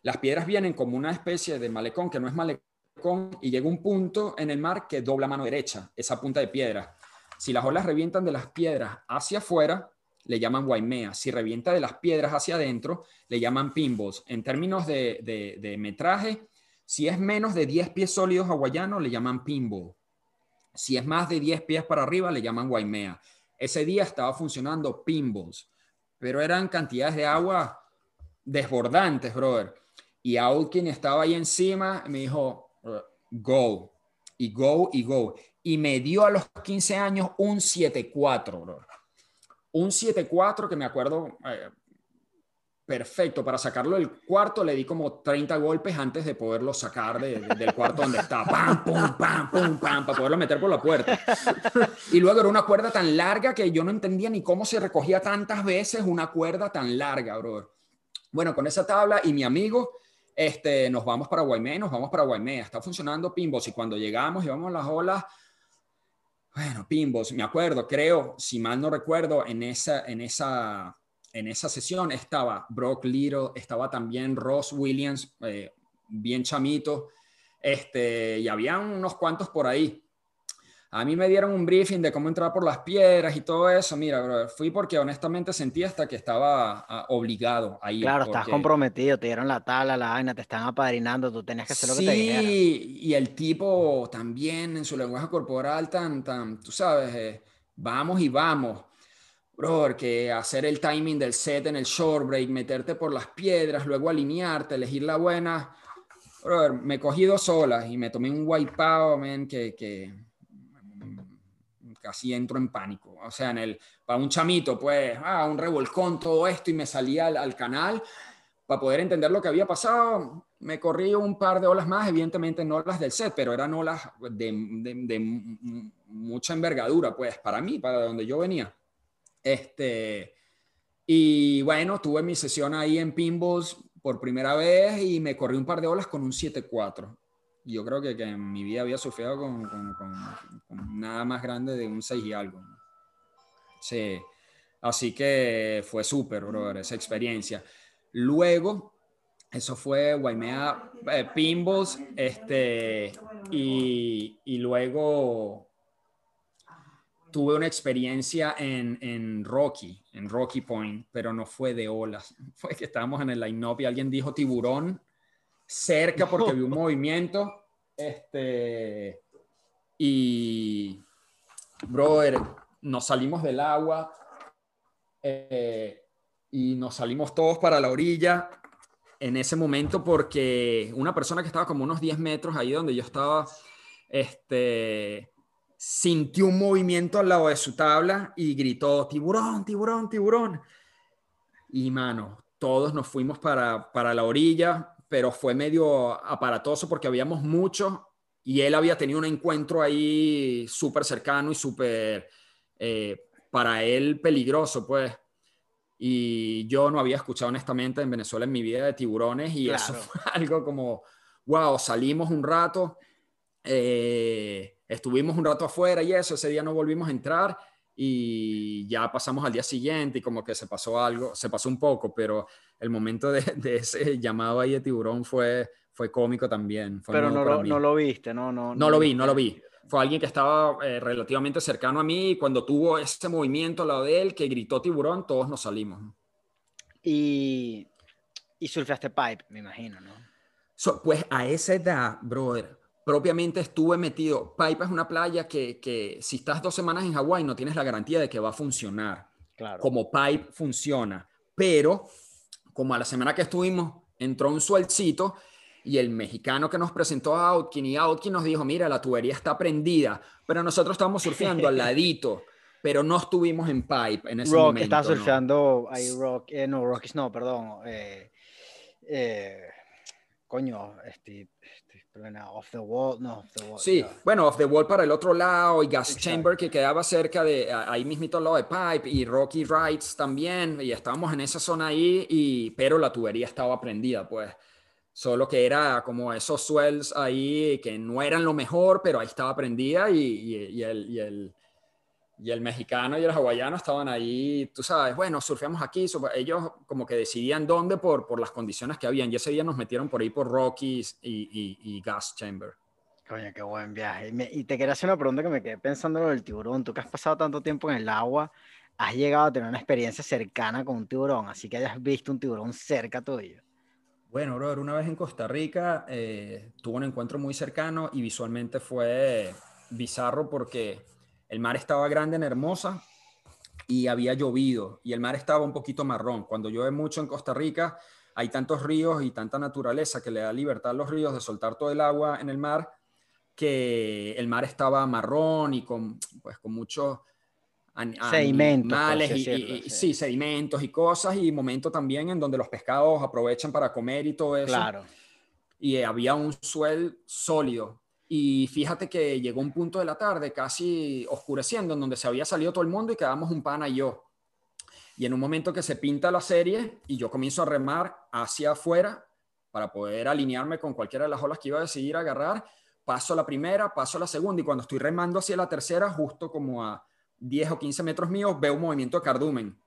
Las piedras vienen como una especie de malecón que no es malecón y llega un punto en el mar que dobla mano derecha, esa punta de piedra. Si las olas revientan de las piedras hacia afuera, le llaman waimea. Si revienta de las piedras hacia adentro, le llaman pinballs. En términos de, de- de metraje, si es menos de 10 pies sólidos hawaianos, le llaman pinball. Si es más de 10 pies para arriba, le llaman waimea. Ese día estaba funcionando pinballs, pero eran cantidades de agua desbordantes, brother. Y Aulkin estaba ahí encima, me dijo, go, y go, y go. Y me dio a los 15 años un 7-4, brother. Un 7-4 que me acuerdo eh, perfecto. Para sacarlo del cuarto le di como 30 golpes antes de poderlo sacar de- de- del cuarto donde pam, para poderlo meter por la puerta. Y luego era una cuerda tan larga que yo no entendía ni cómo se recogía tantas veces una cuerda tan larga, brother. Bueno, con esa tabla y mi amigo, este, nos vamos para Guaymé, nos vamos para Guaymé. Está funcionando Pimbos y cuando llegamos y vamos a las olas, bueno, Pimbos, me acuerdo, creo, si mal no recuerdo, en esa, en esa en esa sesión estaba Brock Little, estaba también Ross Williams, eh, bien chamito, este, y había unos cuantos por ahí. A mí me dieron un briefing de cómo entrar por las piedras y todo eso. Mira, fui porque honestamente sentí hasta que estaba ah, obligado a ir.
Claro, estás comprometido, te dieron la tabla, la vaina, te están apadrinando, tú tenías que hacer lo que te dijeran.
Sí, y el tipo también en su lenguaje corporal tan, tan, tú sabes, eh, vamos y vamos. Bro, que hacer el timing del set en el short break, meterte por las piedras, luego alinearte, elegir la buena. Bro, me cogí dos olas y me tomé un wipeout, man, que, que casi entro en pánico. O sea, en el, para un chamito, pues, ah, un revolcón, todo esto, y me salí al, canal para poder entender lo que había pasado. Me corrí un par de olas más, evidentemente no las del set, pero eran olas de, de, mucha envergadura, pues, para mí, para donde yo venía. Este, y bueno, tuve mi sesión ahí en Pinballs por primera vez y me corrí un par de olas con un 7-4 yo creo que, que, en mi vida había sufrido con, con, nada más grande de un 6 y algo. Sí, así que fue súper, brother, esa experiencia. Luego, eso fue Waimea eh, Pinballs, este, y, y, luego tuve una experiencia en, en, Rocky, en Rocky Point, pero no fue de olas, fue que estábamos en el line-up y alguien dijo tiburón cerca porque vi un movimiento. Este, y, brother, nos salimos del agua eh, y nos salimos todos para la orilla en ese momento porque una persona que estaba como unos 10 metros ahí donde yo estaba, este, sintió un movimiento al lado de su tabla y gritó, tiburón, tiburón, tiburón. Y mano, todos nos fuimos para, para la orilla, pero fue medio aparatoso porque habíamos muchos y él había tenido un encuentro ahí súper cercano y súper, eh, para él, peligroso, pues. Y yo no había escuchado honestamente en Venezuela en mi vida de tiburones y eso fue algo como, wow, salimos un rato, eh, estuvimos un rato afuera y eso, ese día no volvimos a entrar y ya pasamos al día siguiente y como que se pasó algo, se pasó un poco, pero el momento de, ese llamado ahí de tiburón fue, fue cómico también.
pero no lo, no lo, viste, ¿no? No,
no, lo vi, no lo vi. Fue alguien que estaba eh, relativamente cercano a mí y cuando tuvo ese movimiento al lado de él que gritó tiburón, todos nos salimos.
Y, y surfeaste pipe, me imagino, ¿no?
pues a esa edad, brother, propiamente estuve metido. Pipe es una playa que, que si estás dos semanas en Hawái no tienes la garantía de que va a funcionar.
Claro.
Como Pipe funciona. Pero, como a la semana que estuvimos, entró un suelcito y el mexicano que nos presentó a Outkin y Outkin nos dijo, mira, la tubería está prendida, pero nosotros estábamos surfeando al ladito, pero no estuvimos en Pipe en ese
Rock
momento.
está surfeando ahí Rock, eh, no, Rockies no, perdón. Eh, eh, coño, este, Off the Wall, no, Off the Wall.
Sí, bueno, Off the Wall para el otro lado y Gas Chamber que quedaba cerca de ahí mismito al lado de Pipe y Rocky Rides también y estábamos en esa zona ahí y pero la tubería estaba prendida, pues. Solo que era como esos swells ahí que no eran lo mejor, pero ahí estaba prendida y, y, el, y el y el mexicano y el hawaiano estaban ahí, tú sabes, bueno, surfeamos aquí, ellos como que decidían dónde por, por las condiciones que habían, y ese día nos metieron por ahí por Rockies y, y, Gas Chamber.
Coño, qué buen viaje. Y, te quería hacer una pregunta que me quedé pensando lo del tiburón. Tú que has pasado tanto tiempo en el agua, has llegado a tener una experiencia cercana con un tiburón, así que hayas visto un tiburón cerca tuyo.
Bueno, brother, una vez en Costa Rica eh, tuve un encuentro muy cercano y visualmente fue bizarro porque el mar estaba grande en Hermosa y había llovido y el mar estaba un poquito marrón. Cuando llueve mucho en Costa Rica, hay tantos ríos y tanta naturaleza que le da libertad a los ríos de soltar todo el agua en el mar que el mar estaba marrón y con, pues, con muchos
sedimentos,
y, sí. sedimentos y cosas y momento también en donde los pescados aprovechan para comer y todo eso.
Claro.
Y había un suelo sólido y fíjate que llegó un punto de la tarde, casi oscureciendo, en donde se había salido todo el mundo y quedamos un pana y yo. Y en un momento que se pinta la serie y yo comienzo a remar hacia afuera para poder alinearme con cualquiera de las olas que iba a decidir agarrar, paso la primera, paso la segunda y cuando estoy remando hacia la tercera, justo como a 10 o 15 metros míos, veo un movimiento de cardumen.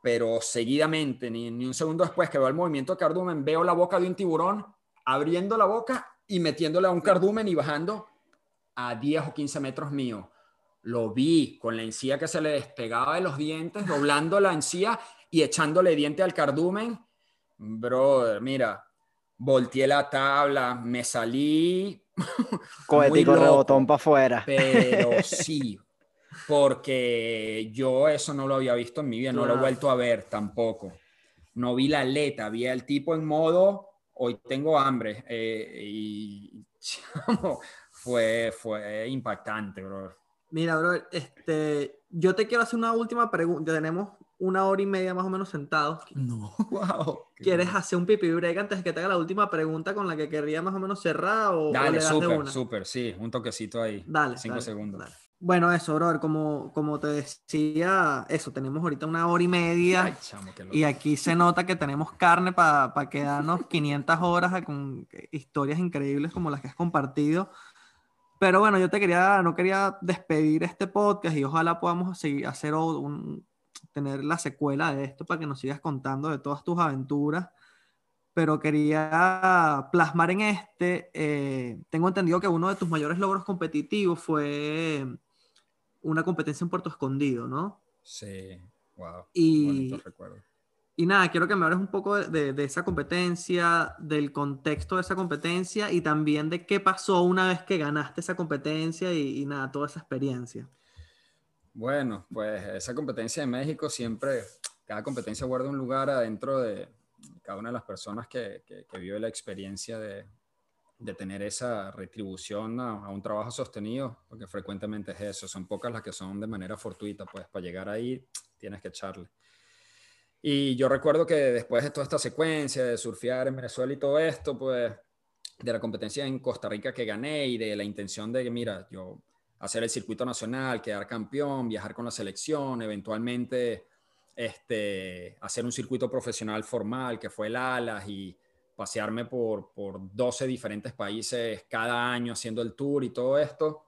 pero seguidamente, ni, ni un segundo después que veo el movimiento de cardumen, veo la boca de un tiburón abriendo la boca y metiéndole a un cardumen y bajando a 10 o 15 metros mío. Lo vi con la encía que se le despegaba de los dientes, doblando la encía y echándole diente al cardumen. Brother, mira, volteé la tabla, me salí.
Cohetico rebotón para afuera.
Pero sí, porque yo eso no lo había visto en mi vida, no lo he vuelto a ver tampoco. No vi la aleta, vi al tipo en modo, hoy tengo hambre. Eh, y fue, fue impactante, bro.
Mira, bro, este, yo te quiero hacer una última pregunta. Tenemos una hora y media más o menos sentados.
No, wow.
¿Quieres hacer un pipi break antes de que te haga la última pregunta con la que querría más o menos cerrar? O,
dale, súper, súper, sí, un toquecito ahí.
Dale.
Cinco segundos.
Bueno, eso, bro, como, como te decía, eso, tenemos ahorita una hora y media y aquí se nota que tenemos carne para quedarnos 500 horas con historias increíbles como las que has compartido. Pero bueno, yo te quería, no quería despedir este podcast y ojalá podamos seguir, hacer un, tener la secuela de esto para que nos sigas contando de todas tus aventuras. Pero quería plasmar en este, eh, tengo entendido que uno de tus mayores logros competitivos fue una competencia en Puerto Escondido, ¿no?
Sí, wow.
Y, y nada, quiero que me hables un poco de, de, esa competencia, del contexto de esa competencia y también de qué pasó una vez que ganaste esa competencia y, y nada, toda esa experiencia.
Bueno, pues esa competencia en México siempre, cada competencia guarda un lugar adentro de cada una de las personas que, que, que vive la experiencia de, de tener esa retribución a, un trabajo sostenido, porque frecuentemente es eso, son pocas las que son de manera fortuita, pues para llegar ahí tienes que echarle. Y yo recuerdo que después de toda esta secuencia de surfear en Venezuela y todo esto, pues de la competencia en Costa Rica que gané y de la intención de que, mira, yo hacer el circuito nacional, quedar campeón, viajar con la selección, eventualmente este, hacer un circuito profesional formal que fue el ALAS y pasearme por, por 12 diferentes países cada año haciendo el tour y todo esto,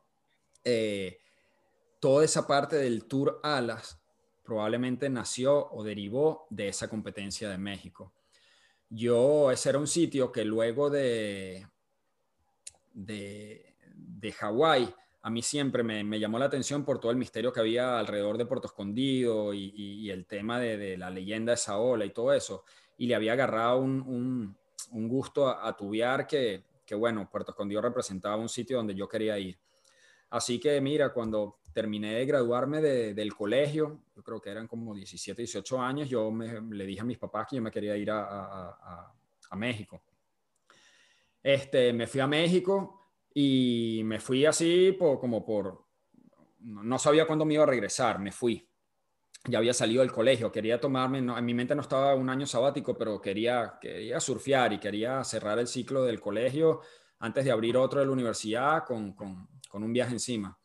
eh, toda esa parte del tour Alas probablemente nació o derivó de esa competencia de México. Yo, ese era un sitio que luego de, de, de Hawái, a mí siempre me, me, llamó la atención por todo el misterio que había alrededor de Puerto Escondido y, y, el tema de, de, la leyenda de esa ola y todo eso. Y le había agarrado un, un gusto a, tuviar que, que, bueno, Puerto Escondido representaba un sitio donde yo quería ir. Así que mira, cuando terminé de graduarme del colegio, yo creo que eran como 17, 18 años, yo me, le dije a mis papás que yo me quería ir a, a, a, México. Este, me fui a México y me fui así por, como por, no sabía cuándo me iba a regresar, me fui ya había salido del colegio, quería tomarme, en mi mente no estaba un año sabático, pero quería, quería surfear y quería cerrar el ciclo del colegio antes de abrir otro de la universidad con, con, con un viaje encima.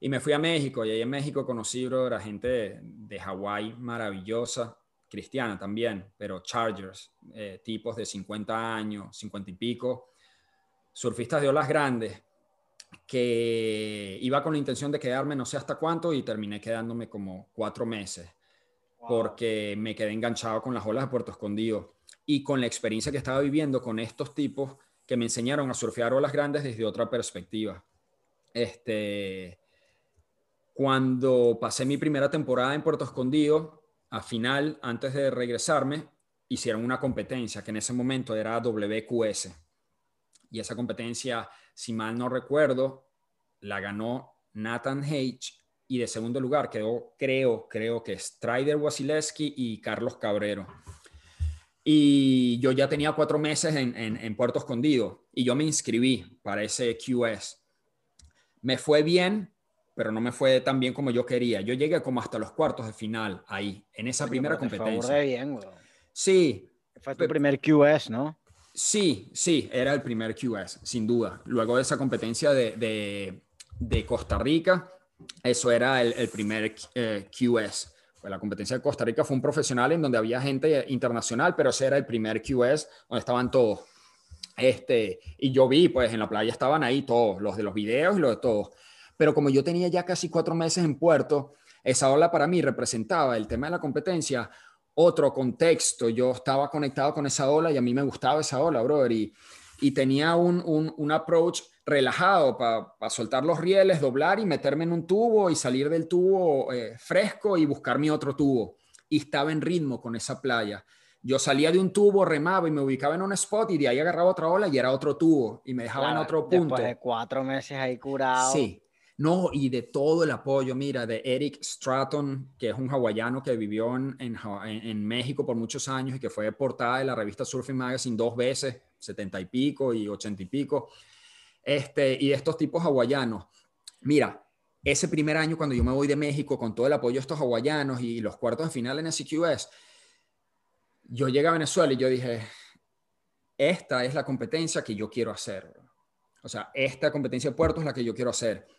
Y me fui a México y ahí en México conocí, bro, a gente de, Hawái maravillosa, cristiana también, pero Chargers, eh, tipos de 50 años, 50 y pico, surfistas de olas grandes, que iba con la intención de quedarme no sé hasta cuánto y terminé quedándome como cuatro meses porque me quedé enganchado con las olas de Puerto Escondido y con la experiencia que estaba viviendo con estos tipos que me enseñaron a surfear olas grandes desde otra perspectiva. Este, cuando pasé mi primera temporada en Puerto Escondido, a final, antes de regresarme, hicieron una competencia que en ese momento era WQS. Y esa competencia si mal no recuerdo, la ganó Nathan H. Y de segundo lugar quedó, creo, creo que Strider Wasilewski y Carlos Cabrero. Y yo ya tenía cuatro meses en, en, Puerto Escondido y yo me inscribí para ese QS. Me fue bien, pero no me fue tan bien como yo quería. Yo llegué como hasta los cuartos de final ahí, en esa primera competencia.
bien,
Sí.
Fue tu primer QS, ¿no?
Sí, sí, era el primer QS, sin duda. Luego de esa competencia de, de, Costa Rica, eso era el, primer eh, QS. Pues la competencia de Costa Rica fue un profesional en donde había gente internacional, pero ese era el primer QS donde estaban todos. Este, y yo vi, pues en la playa estaban ahí todos, los de los videos y los de todos. Pero como yo tenía ya casi cuatro meses en Puerto, esa ola para mí representaba el tema de la competencia, otro contexto. Yo estaba conectado con esa ola y a mí me gustaba esa ola, brother. Y, y tenía un, un, un approach relajado para soltar los rieles, doblar y meterme en un tubo y salir del tubo eh, fresco y buscar mi otro tubo. Y estaba en ritmo con esa playa. Yo salía de un tubo, remaba y me ubicaba en un spot y de ahí agarraba otra ola y era otro tubo y me dejaba en otro punto.
Después de cuatro meses ahí curado.
Sí. No, y de todo el apoyo, mira, de Eric Stratton, que es un hawaiano que vivió en, México por muchos años y que fue portada de la revista Surfing Magazine dos veces, setenta y pico y ochenta y pico este, y de estos tipos hawaianos. Mira, ese primer año cuando yo me voy de México con todo el apoyo de estos hawaianos y los cuartos de final en SQS, yo llegué a Venezuela y yo dije, esta es la competencia que yo quiero hacer. O sea, esta competencia de puerto es la que yo quiero hacer.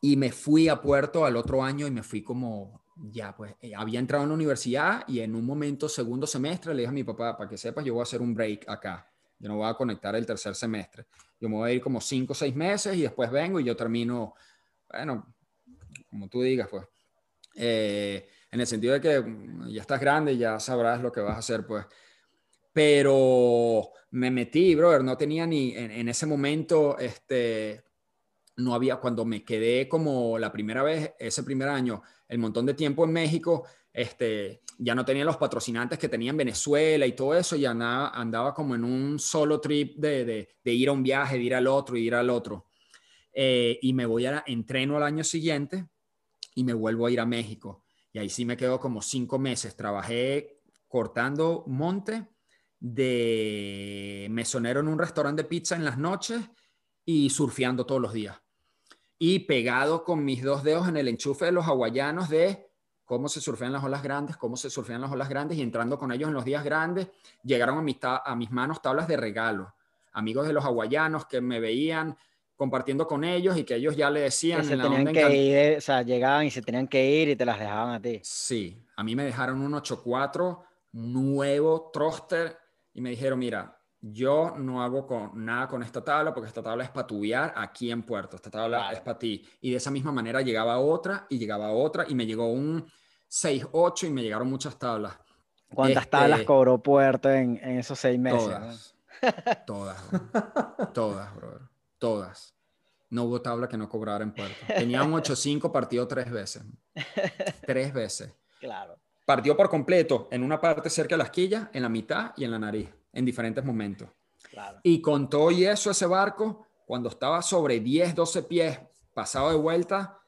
Y me fui a Puerto al otro año y me fui como, ya, pues, eh, había entrado en la universidad y en un momento, segundo semestre, le dije a mi papá, para que sepas, yo voy a hacer un break acá. Yo no voy a conectar el tercer semestre. Yo me voy a ir como cinco o seis meses y después vengo y yo termino, bueno, como tú digas, pues. Eh, en el sentido de que mm, ya estás grande ya sabrás lo que vas a hacer, pues. Pero me metí, brother, no tenía ni en ese momento, este, no había, cuando me quedé como la primera vez, ese primer año, el montón de tiempo en México, este, ya no tenía los patrocinantes que tenía en Venezuela y todo eso, ya andaba, andaba como en un solo trip de, ir a un viaje, de ir al otro, ir al otro. Eh, y me voy a, entreno al año siguiente y me vuelvo a ir a México. Y ahí sí me quedo como cinco meses. Trabajé cortando monte de mesonero en un restaurante de pizza en las noches y surfeando todos los días. Y pegado con mis dos dedos en el enchufe de los hawaianos de cómo se surfean las olas grandes, cómo se surfean las olas grandes y entrando con ellos en los días grandes, llegaron a, mi a mis manos tablas de regalo. Amigos de los hawaianos que me veían compartiendo con ellos y que ellos ya le decían...
Que se tenían que ir, o sea, llegaban y se tenían que ir y te las dejaban a ti.
Sí, a mí me dejaron un 8-4 nuevo troster y me dijeron, mira, yo no hago con, nada con esta tabla porque esta tabla es para tubiar aquí en Puerto, esta tabla es para ti. Y de esa misma manera llegaba otra y llegaba otra y me llegó un 6-8 y me llegaron muchas tablas.
¿Cuántas este, tablas cobró Puerto en, en esos seis meses?
Todas, todas, todas, brother, todas. No hubo tabla que no cobrara en Puerto. Tenía un 8-5 partido tres veces. Tres veces.
Claro.
Partió por completo en una parte cerca de la esquilla, en la mitad y en la nariz en diferentes momentos. Y con todo y eso, ese barco, cuando estaba sobre 10, 12 pies, pasado de vuelta,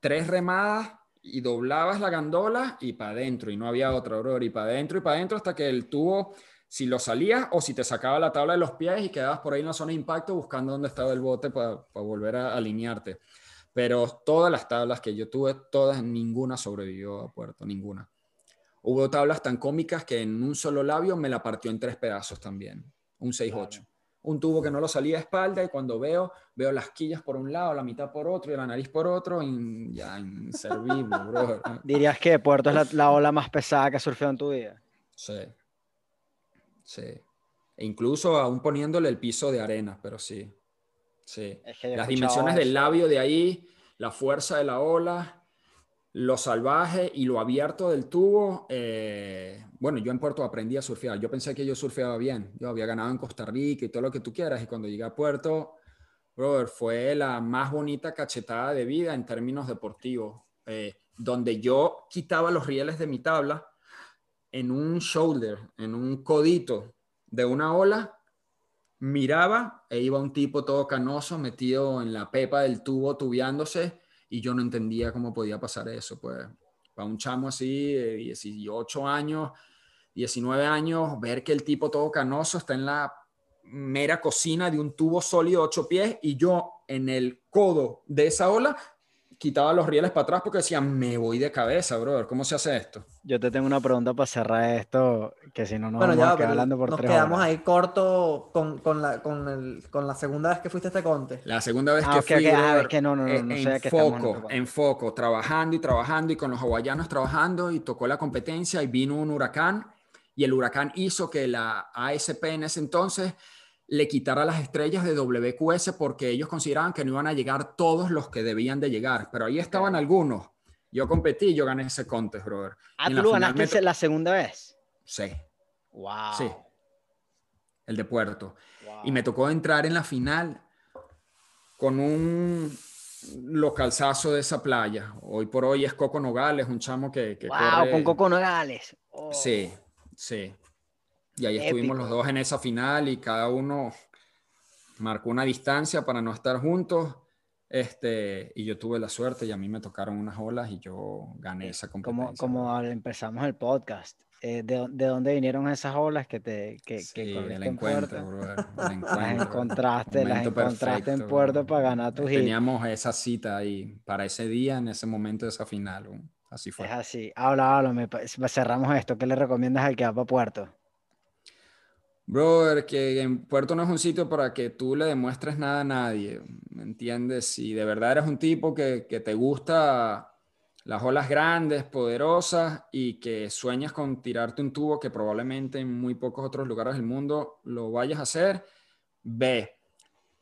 tres remadas y doblabas la gandola y para adentro, y no había otra, horror y para adentro y para adentro hasta que el tubo, si lo salías o si te sacaba la tabla de los pies y quedabas por ahí en la zona de impacto buscando dónde estaba el bote para, volver a alinearte. Pero todas las tablas que yo tuve, todas, ninguna sobrevivió a puerto, ninguna. Hubo tablas tan cómicas que en un solo labio me la partió en tres pedazos también, un 6-8. Un tubo que no lo salía a espalda y cuando veo, veo las quillas por un lado, la mitad por otro y la nariz por otro, y ya inservible, bro.
¿Dirías que Puerto es la, ola más pesada que has surfeado en tu vida?
Sí. Sí. E incluso aún poniéndole el piso de arena, pero sí. Sí. Las dimensiones del labio de ahí, la fuerza de la ola, lo salvaje y lo abierto del tubo, eh, bueno, yo en Puerto aprendí a surfear. Yo pensé que yo surfeaba bien. Yo había ganado en Costa Rica y todo lo que tú quieras. Y cuando llegué a Puerto, brother, fue la más bonita cachetada de vida en términos deportivos. Eh, donde yo quitaba los rieles de mi tabla en un shoulder, en un codito de una ola, miraba e iba un tipo todo canoso metido en la pepa del tubo tubiándose y yo no entendía cómo podía pasar eso, pues para un chamo así de 18 años, 19 años, ver que el tipo todo canoso está en la mera cocina de un tubo sólido 8 pies y yo en el codo de esa ola quitaba los rieles para atrás porque decía, me voy de cabeza, brother, ¿cómo se hace esto?
Yo te tengo una pregunta para cerrar esto, que si no nos vamos a quedar hablando por
nos
tres
quedamos ahí corto con, con, la, con, el, con, la, segunda vez que fuiste a este conte.
La segunda vez ah, que fui,
ah, es que no, no, no, no
en
sé
foco, en foco, trabajando y trabajando y con los hawaianos trabajando y tocó la competencia y vino un huracán y el huracán hizo que la ASP en ese entonces le quitara las estrellas de WQS porque ellos consideraban que no iban a llegar todos los que debían de llegar, pero ahí estaban algunos Yo competí yo gané ese contest, brother.
Ah, tú lo ganaste
me
la segunda vez.
Sí,
Wow.
sí. El de Puerto. Y me tocó entrar en la final con un localzazo de esa playa. Hoy por hoy es Coco Nogales, un chamo que, que
Wow,
corre-
con Coco Nogales. Oh.
Sí, sí. Y ahí estuvimos los
Épico.
dos en esa final y cada uno marcó una distancia para no estar juntos. Este, y yo tuve la suerte y a mí me tocaron unas olas y yo gané esa competencia.
Como, como empezamos el podcast. eh, ¿de, de dónde vinieron esas olas que te que, que
Sí,
corriste
el
en
encuentro,
Puerto?
brother, el
Las
encuentro.
encontraste, las encontraste en
perfecto,
Puerto
bro.
para ganar tu hit.
Teníamos esa cita ahí para ese día, en ese momento de esa final. Así fue.
Es así. Habla, habla, me cerramos esto. ¿Qué le recomiendas al que va para Puerto?
Brother, que en Puerto no es un sitio para que tú le demuestres nada a nadie, ¿me entiendes? Si de verdad eres un tipo que, que te gusta las olas grandes, poderosas y que sueñas con tirarte un tubo que probablemente en muy pocos otros lugares del mundo lo vayas a hacer, ve.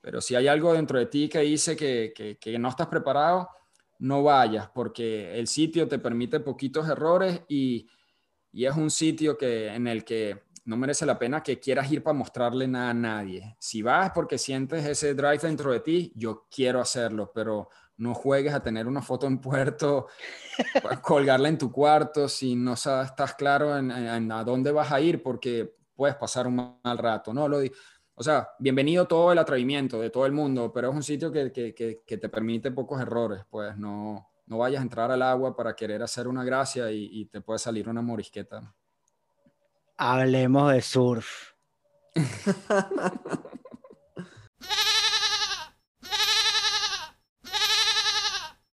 Pero si hay algo dentro de ti que dice que, que- que no estás preparado, no vayas, porque el sitio te permite poquitos errores y, y es un sitio que, en el que no merece la pena que quieras ir para mostrarle nada a nadie. Si vas porque sientes ese drive dentro de ti, yo quiero hacerlo, pero no juegues a tener una foto en puerto, colgarla en tu cuarto si no sa- estás claro en, en- a dónde vas a ir porque puedes pasar un mal rato. No, lo o sea, bienvenido todo el atrevimiento de todo el mundo, pero es un sitio que te permite pocos errores, pues no, no vayas a entrar al agua para querer hacer una gracia y, y te puede salir una morisqueta.
Hablemos de surf.